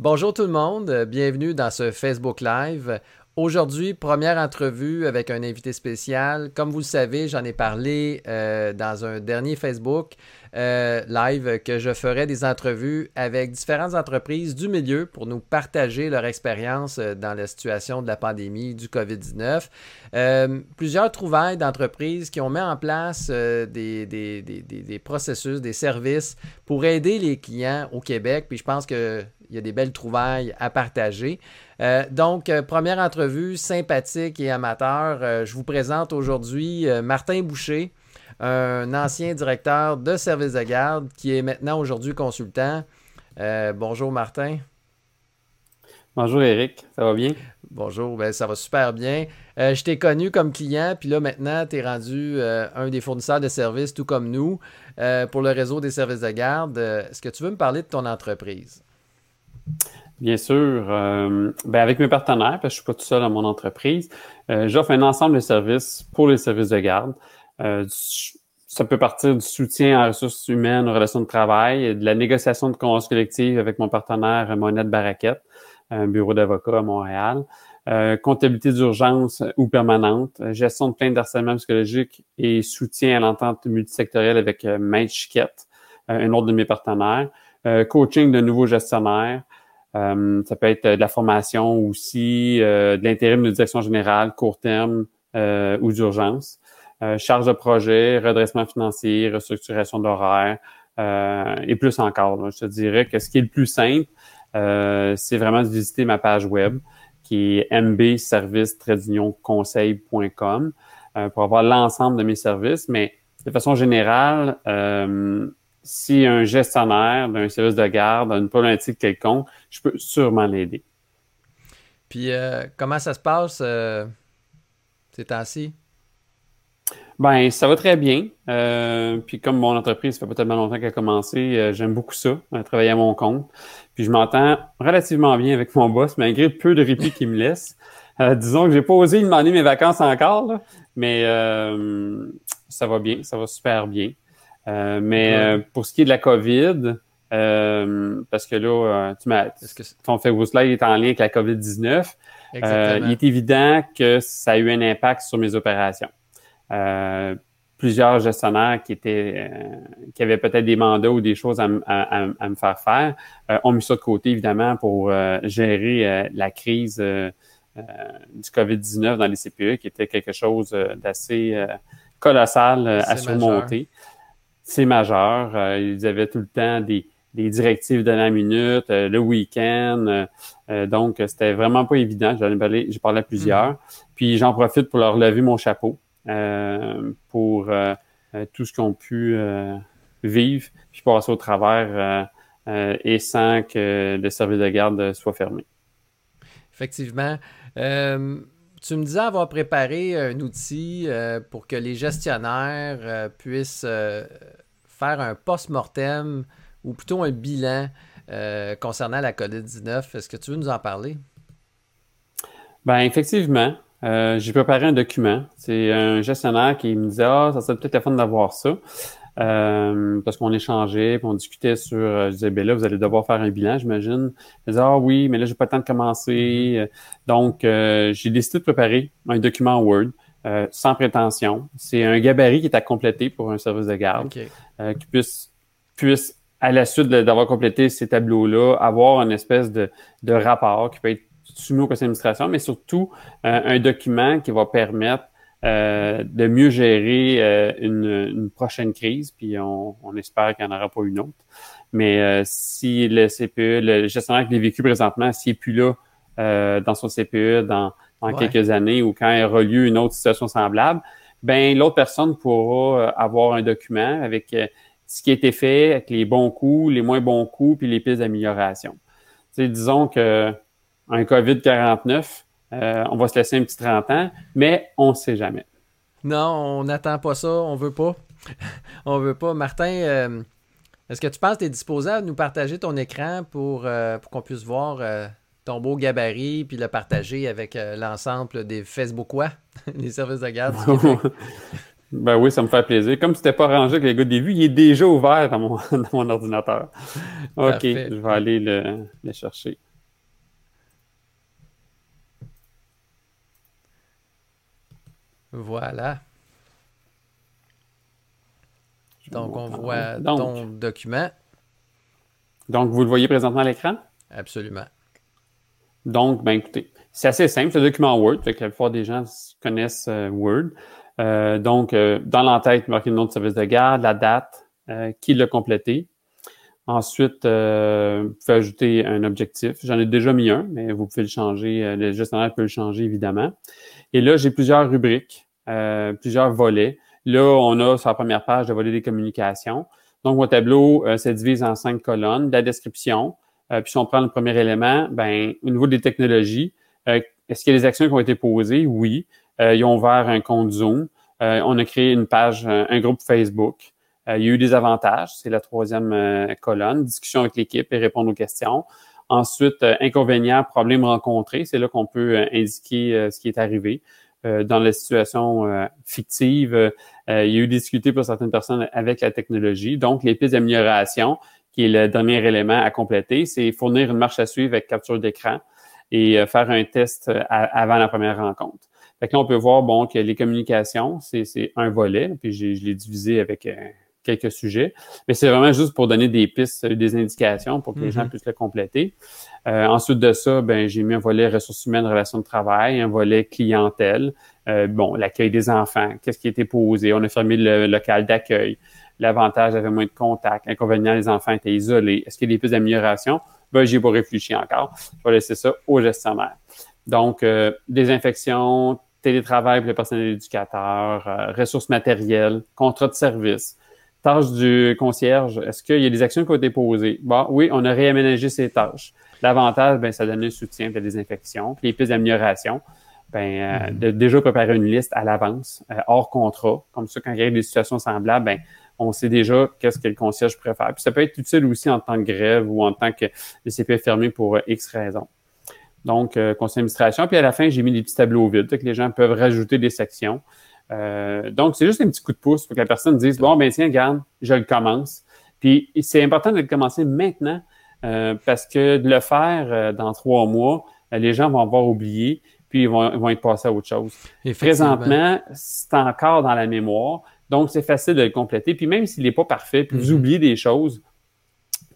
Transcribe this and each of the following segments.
Bonjour tout le monde, bienvenue dans ce Facebook Live. Aujourd'hui, première entrevue avec un invité spécial. Comme vous le savez, j'en ai parlé euh, dans un dernier Facebook euh, live que je ferai des entrevues avec différentes entreprises du milieu pour nous partager leur expérience euh, dans la situation de la pandémie du COVID-19. plusieurs trouvailles d'entreprises qui ont mis en place des, des, processus, des services pour aider les clients au Québec. Puis je pense qu'il y a des belles trouvailles à partager. Euh, donc, euh, première entrevue sympathique et amateur. Euh, je vous présente aujourd'hui Martin Boucher, un ancien directeur de service de garde qui est maintenant aujourd'hui consultant. bonjour Martin. Bonjour Eric, ça va bien? Bonjour, ben, ça va super bien. je t'ai connu comme client, puis là maintenant, tu es rendu un des fournisseurs de services, tout comme nous, pour le réseau des services de garde. Est-ce que tu veux me parler de ton entreprise? Bien sûr. Euh, ben avec mes partenaires, parce que je suis pas tout seul dans mon entreprise, euh, j'offre un ensemble de services pour les services de garde. Euh, ça peut partir du soutien en ressources humaines, aux relations de travail, de la négociation de conventions collectives avec mon partenaire Monette Barraquette, un bureau d'avocat à Montréal, comptabilité d'urgence ou permanente, gestion de plaintes d'harcèlement psychologique et soutien à l'entente multisectorielle avec Maître Chiquette, un autre de mes partenaires, coaching de nouveaux gestionnaires, euh, ça peut être de la formation aussi, euh, de l'intérim de direction générale, court terme euh, ou d'urgence. charge de projet, redressement financier, restructuration d'horaire et plus encore. Je te dirais que ce qui est le plus simple, c'est vraiment de visiter ma page web qui est mbservice-conseil.com pour avoir l'ensemble de mes services. Mais de façon générale, si un gestionnaire d'un service de garde a une problématique quelconque, je peux sûrement l'aider. Puis, euh, comment ça se passe euh, ces temps-ci? Ben, ça va très bien. Euh, puis comme mon entreprise, ça fait pas tellement longtemps qu'elle a commencé, j'aime beaucoup ça, travailler à mon compte. Puis je m'entends relativement bien avec mon boss, malgré peu de répit qu'il me laisse. disons que j'ai pas osé demander mes vacances encore, mais ça va bien, ça va super bien. Euh, mais euh, pour ce qui est de la COVID, euh, parce que là, tu m'as, ton Facebook Live est en lien avec la COVID-19. il est évident que ça a eu un impact sur mes opérations. plusieurs gestionnaires qui étaient, qui avaient peut-être des mandats ou des choses à, me faire faire, ont mis ça de côté évidemment pour gérer la crise du COVID-19 dans les CPE, qui était quelque chose d'assez colossal à surmonter c'est majeur. Euh, ils avaient tout le temps des, directives de la minute, euh, le week-end. Euh, donc, c'était vraiment pas évident. J'en ai parlé, j'ai parlé à plusieurs. Mm-hmm. Puis j'en profite pour leur lever mon chapeau pour tout ce qu'ils ont pu vivre, puis passer au travers et sans que le service de garde soit fermé. Effectivement. Tu me disais avoir préparé un outil euh, pour que les gestionnaires euh, puissent euh, faire un post-mortem ou plutôt un bilan concernant la COVID-19. Est-ce que tu veux nous en parler? Ben effectivement, j'ai préparé un document. C'est un gestionnaire qui me disait Ah, ça serait peut-être fun d'avoir ça. Euh, parce qu'on échangeait, puis on discutait sur, euh, je disais, ben là, vous allez devoir faire un bilan, j'imagine. Je disais, ah oui, mais là, j'ai pas le temps de commencer. Mm-hmm. Euh, donc, j'ai décidé de préparer un document Word. sans prétention. C'est un gabarit qui est à compléter pour un service de garde, qui puisse, puisse, à la suite d'avoir complété ces tableaux-là, avoir une espèce de, de rapport qui peut être soumis au conseil d'administration, mais surtout un document qui va permettre euh, de mieux gérer euh, une, prochaine crise, puis on, espère qu'il n'y en aura pas une autre. Mais euh, si le CPE, le gestionnaire qui est vécu présentement, s'il n'est plus là dans son CPE dans, quelques années ou quand il aura lieu une autre situation semblable, ben l'autre personne pourra avoir un document avec ce qui a été fait, avec les bons coups, les moins bons coups, puis les pistes d'amélioration. disons que un COVID-49, euh, on va se laisser un petit 30 ans, mais on ne sait jamais. Non, on n'attend pas ça, on veut pas. on veut pas. Martin, euh, est-ce que tu penses que tu es disposé à nous partager ton écran pour, euh, pour qu'on puisse voir ton beau gabarit puis le partager avec l'ensemble des Facebookois, les services de garde Ben oui, ça me fait plaisir. Comme tu n'étais pas rangé avec les gars des vues, il est déjà ouvert dans mon, dans mon ordinateur. OK, je vais aller le, le chercher. Voilà. Donc, on voit ton document. Donc, vous le voyez présentement à l'écran? Absolument. Donc, ben écoutez, c'est assez simple, c'est un document Word, fait que la plupart des gens connaissent euh, Word. Euh, donc, euh, dans l'entête, marquez le nom de service de garde, la date, qui l'a complété. Ensuite, vous pouvez ajouter un objectif. J'en ai déjà mis un, mais vous pouvez le changer. le gestionnaire peut le changer, évidemment. Et là, j'ai plusieurs rubriques, plusieurs volets. Là, on a sur la première page le volet des communications. Donc, mon tableau se divise en cinq colonnes. La description, euh, puis si on prend le premier élément, ben, au niveau des technologies, euh, est-ce qu'il y a des actions qui ont été posées? Oui. Euh, ils ont ouvert un compte Zoom. on a créé une page, un, groupe Facebook. il y a eu des avantages, c'est la troisième colonne, discussion avec l'équipe et répondre aux questions. Ensuite, inconvénients, problèmes rencontrés, c'est là qu'on peut indiquer ce qui est arrivé. Dans la situation fictive, il y a eu des difficultés pour certaines personnes avec la technologie. Donc, les pistes d'amélioration, qui est le dernier élément à compléter, c'est fournir une marche à suivre avec capture d'écran et euh, faire un test euh, avant la première rencontre. Fait que là, on peut voir bon, que les communications, c'est un volet, puis je l'ai divisé avec euh, quelques sujets. Mais c'est vraiment juste pour donner des pistes, des indications pour que les gens mm-hmm. puissent le compléter. ensuite de ça, ben, j'ai mis un volet ressources humaines, relations de travail, un volet clientèle, bon, l'accueil des enfants, qu'est-ce qui a été posé, on a fermé le local d'accueil, L'avantage avait moins de contacts. L'inconvénient, les enfants étaient isolés. Est-ce qu'il y a des pistes d'amélioration? Ben, j'ai pas réfléchi encore. Je vais laisser ça au gestionnaire. Donc, euh, désinfection, télétravail pour le personnel éducateur, euh, ressources matérielles, contrat de service, tâches du concierge. Est-ce qu'il y a des actions qui ont été posées? Bon, oui, on a réaménagé ces tâches. L'avantage, ben, ça donne un soutien de la désinfection. Puis les pistes d'amélioration, ben, euh, mm-hmm. de déjà préparer une liste à l'avance, hors contrat. Comme ça, quand il y a des situations semblables, ben, on sait déjà qu'est-ce que le concierge préfère. Puis ça peut être utile aussi en tant que grève ou en tant que le CP est fermé pour euh, X raisons. Donc, euh, conseil d'administration. Puis à la fin, j'ai mis des petits tableaux vides, que les gens peuvent rajouter des sections. Euh, donc, c'est juste un petit coup de pouce pour que la personne dise, bon, ben tiens, regarde, je le commence. Puis c'est important de le commencer maintenant parce que de le faire dans trois mois, les gens vont avoir oublié, puis ils vont, vont être passés à autre chose. Présentement, c'est encore dans la mémoire. Donc, c'est facile de le compléter. Puis même s'il n'est pas parfait, puis vous mhm. oubliez des choses,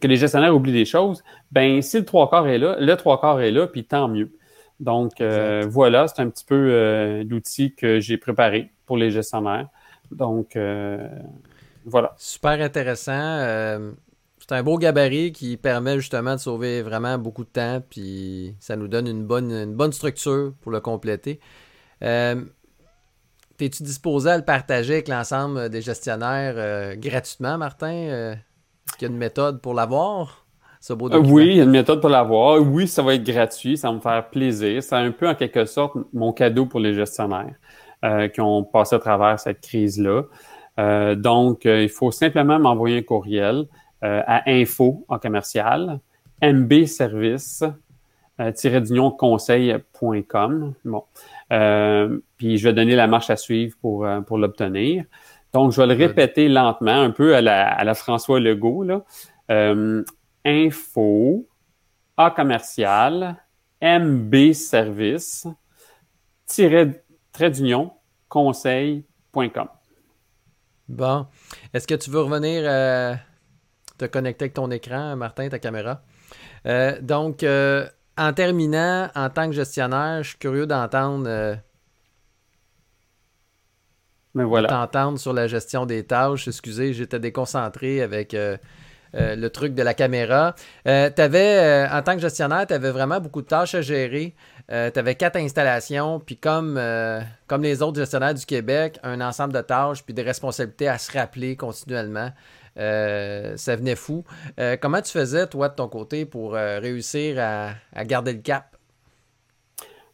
que les gestionnaires oublient des choses, ben si le trois quarts est là, le trois quarts est là, puis tant mieux. Donc, euh, voilà, c'est un petit peu euh, l'outil que j'ai préparé pour les gestionnaires. Donc, euh, voilà. Super intéressant. c'est un beau gabarit qui permet justement de sauver vraiment beaucoup de temps, puis ça nous donne une bonne, une bonne structure pour le compléter. Es-tu disposé à le partager avec l'ensemble des gestionnaires euh, gratuitement, Martin? Euh, est-ce qu'il y a une méthode pour l'avoir? Ce beau euh, oui, il y a une méthode pour l'avoir. Oui, ça va être gratuit, ça va me faire plaisir. C'est un peu en quelque sorte mon cadeau pour les gestionnaires qui ont passé à travers cette crise-là. donc, il faut simplement m'envoyer un courriel à info en commercial mbservice conseil.com. Bon. Euh, puis je vais donner la marche à suivre pour, euh, pour l'obtenir. Donc, je vais le répéter lentement, un peu à la, à la François Legault. Là. Euh, info, A commercial, MB service, trait d'union, conseil.com. Bon. Est-ce que tu veux revenir te connecter avec ton écran, Martin, ta caméra? donc, en terminant, en tant que gestionnaire, je suis curieux d'entendre. Euh, voilà. T'entendre sur la gestion des tâches. Excusez, j'étais déconcentré avec euh, euh, le truc de la caméra. avais, en tant que gestionnaire, tu avais vraiment beaucoup de tâches à gérer. Tu avais quatre installations, puis comme, comme les autres gestionnaires du Québec, un ensemble de tâches, puis des responsabilités à se rappeler continuellement. Euh, ça venait fou. Euh, comment tu faisais, toi, de ton côté, pour euh, réussir à, garder le cap?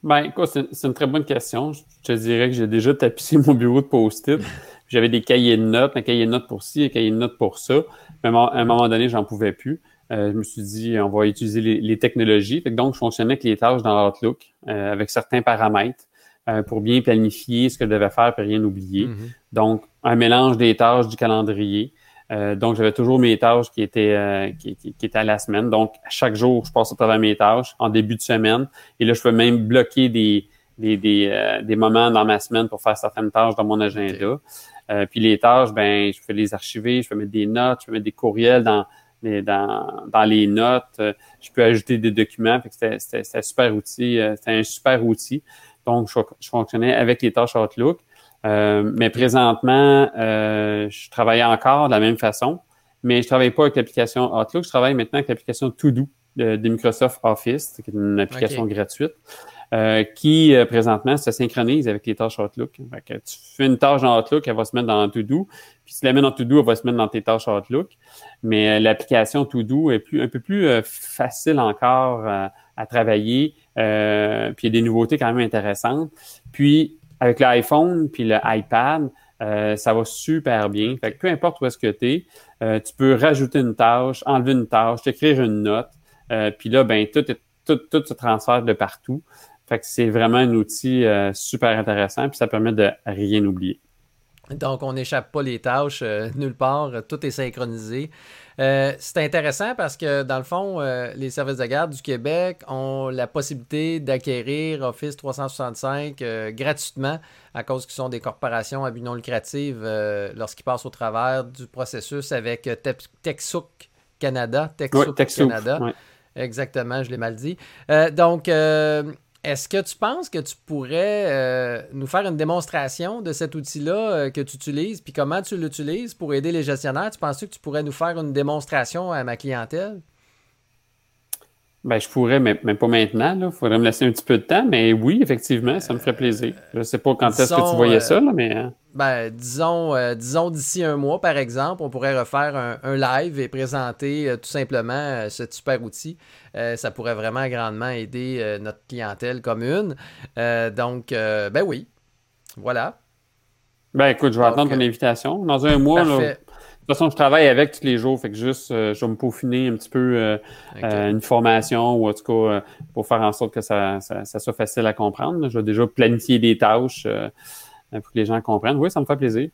Ben, c'est une très bonne question. Je te dirais que j'ai déjà tapissé mon bureau de post-it. J'avais des cahiers de notes, un cahier de notes pour ci, un cahier de notes pour ça. Mais à un moment donné, j'en pouvais plus. Je me suis dit, on va utiliser les, technologies. donc, je fonctionnais avec les tâches dans Outlook, avec certains paramètres pour bien planifier ce que je devais faire et rien oublier. Mm-hmm. Donc, un mélange des tâches du calendrier. Euh, donc, j'avais toujours mes tâches qui étaient, euh, qui, qui, étaient à la semaine. Donc, chaque jour, je passe à travers mes tâches en début de semaine. Et là, je peux même bloquer des, des, des, euh, des moments dans ma semaine pour faire certaines tâches dans mon agenda. puis les tâches, ben, je peux les archiver, je peux mettre des notes, je peux mettre des courriels dans, les, dans, dans les notes. je peux ajouter des documents. C'était un super outil. C'était un super outil. Donc, je, je fonctionnais avec les tâches Outlook. Euh, mais présentement, euh, je travaille encore de la même façon, mais je travaille pas avec l'application Outlook. Je travaille maintenant avec l'application To-Do de, Microsoft Office, qui est une application gratuite, euh, qui présentement se synchronise avec les tâches Outlook. Fait tu fais une tâche dans Outlook, elle va se mettre dans To-Do, puis si tu la mets dans To-Do, elle va se mettre dans tes tâches Outlook. Mais l'application To-Do est plus, un peu plus facile encore à travailler, puis il y a des nouveautés quand même intéressantes. Puis avec l'iPhone puis le iPad, euh, ça va super bien. Fait que peu importe où est-ce que tu es, euh, tu peux rajouter une tâche, enlever une tâche, écrire une note. Euh, puis là, ben tout, tout, tout se transfère de partout. Fait que c'est vraiment un outil super intéressant, puis ça permet de rien oublier. Donc, on n'échappe pas les tâches nulle part, tout est synchronisé. Euh, c'est intéressant parce que, dans le fond, euh, les services de garde du Québec ont la possibilité d'acquérir Office 365 euh, gratuitement à cause qu'ils sont des corporations à but non lucratif lorsqu'ils passent au travers du processus avec TechSouk Canada. TechSouk Canada. Exactement, je l'ai mal dit. donc, est-ce que tu penses que tu pourrais euh, nous faire une démonstration de cet outil-là euh, que tu utilises, puis comment tu l'utilises pour aider les gestionnaires? Tu penses que tu pourrais nous faire une démonstration à ma clientèle? Ben, je pourrais, mais, pas maintenant. Il faudrait me laisser un petit peu de temps. Mais oui, effectivement, ça me ferait plaisir. Je ne sais pas quand est-ce que tu voyais ça, mais. Ben, disons, euh, disons d'ici un mois, par exemple, on pourrait refaire un, live et présenter euh, tout simplement euh, ce super outil. ça pourrait vraiment grandement aider notre clientèle commune. donc, ben oui. Voilà. Ben écoute, je vais attendre ton invitation. Dans un mois, là, de toute façon, je travaille avec tous les jours, fait que juste, je vais me peaufiner un petit peu une formation ou en tout cas pour faire en sorte que ça, soit facile à comprendre. Je vais déjà planifier des tâches pour que les gens comprennent. Oui, ça me fait plaisir.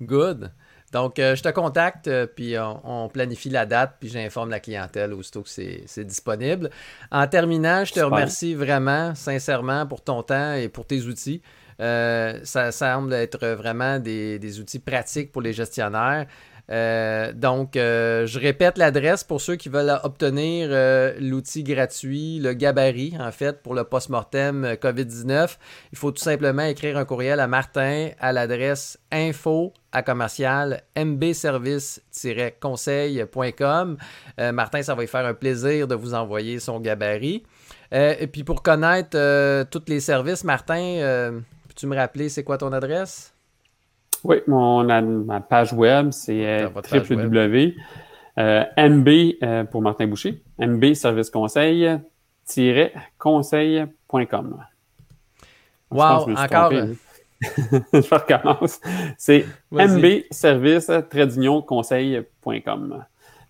Good. Donc, je te contacte, puis on, planifie la date, puis j'informe la clientèle aussitôt que c'est disponible. En terminant, je te remercie vraiment, sincèrement, pour ton temps et pour tes outils. ça semble être vraiment des, outils pratiques pour les gestionnaires. Euh, donc, euh, je répète l'adresse pour ceux qui veulent obtenir euh, l'outil gratuit, le gabarit, en fait, pour le post-mortem COVID-19. Il faut tout simplement écrire un courriel à Martin à l'adresse info à commercial mbservice-conseil.com. Martin, ça va lui faire un plaisir de vous envoyer son gabarit. et puis, pour connaître tous les services, Martin, peux-tu me rappeler c'est quoi ton adresse? Oui, mon, ma page web, c'est euh, www. Euh, MB euh, pour Martin Boucher, MB Service Conseil-conseil.com. Wow, encore. je recommence. C'est MB Service conseil.com.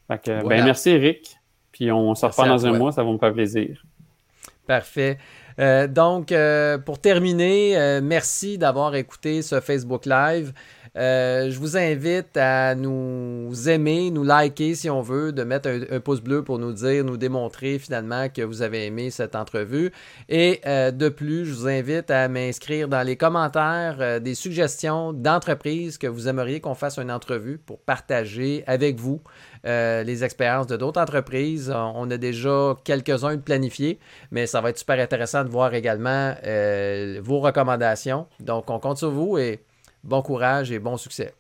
ben, merci Eric. Puis on se reparle dans un mois, ça va me faire plaisir. Parfait. Euh, donc, euh, pour terminer, euh, merci d'avoir écouté ce Facebook Live. Je vous invite à nous aimer, nous liker si on veut, de mettre un, pouce bleu pour nous dire, nous démontrer finalement que vous avez aimé cette entrevue. Et de plus, je vous invite à m'inscrire dans les commentaires des suggestions d'entreprises que vous aimeriez qu'on fasse une entrevue pour partager avec vous. Euh, les expériences de d'autres entreprises. On a déjà quelques-uns de planifiés, mais ça va être super intéressant de voir également euh, vos recommandations. Donc, on compte sur vous et bon courage et bon succès.